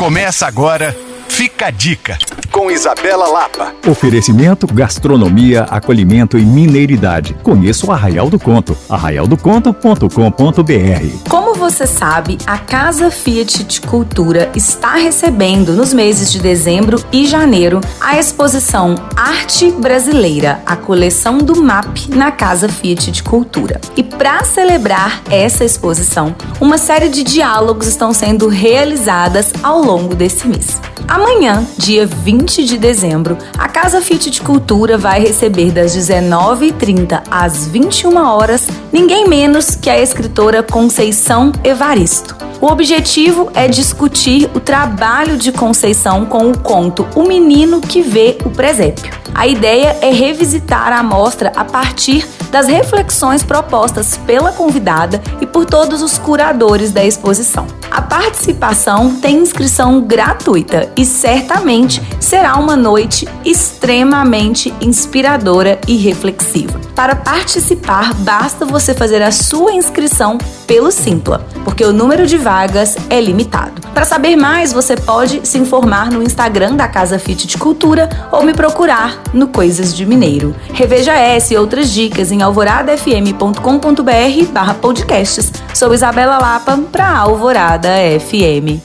Começa agora, fica a dica, com Isabela Lapa. Oferecimento, gastronomia, acolhimento e mineiridade. Conheça o Arraial do Conto, arraialdoconto.com.br. Como você sabe, a Casa Fiat de Cultura está recebendo nos meses de dezembro e janeiro a exposição Arte Brasileira, a coleção do MAP na Casa Fiat de Cultura. E para celebrar essa exposição, uma série de diálogos estão sendo realizadas ao longo desse mês. Amanhã, dia 20 de dezembro, a Casa Fiat de Cultura vai receber das 19h30 às 21 horas ninguém menos que a escritora Conceição Evaristo. O objetivo é discutir o trabalho de Conceição com o conto O Menino que Vê o Presépio. A ideia é revisitar a mostra a partir das reflexões propostas pela convidada e por todos os curadores da exposição. A participação tem inscrição gratuita e certamente será uma noite extremamente inspiradora e reflexiva. Para participar, basta você fazer a sua inscrição pelo Simpla, porque o número de vagas é limitado. Para saber mais, você pode se informar no Instagram da Casa Fit de Cultura ou me procurar no Coisas de Mineiro. Reveja essa e outras dicas em alvoradafm.com.br barra podcasts. Sou Isabela Lapa para Alvorada FM.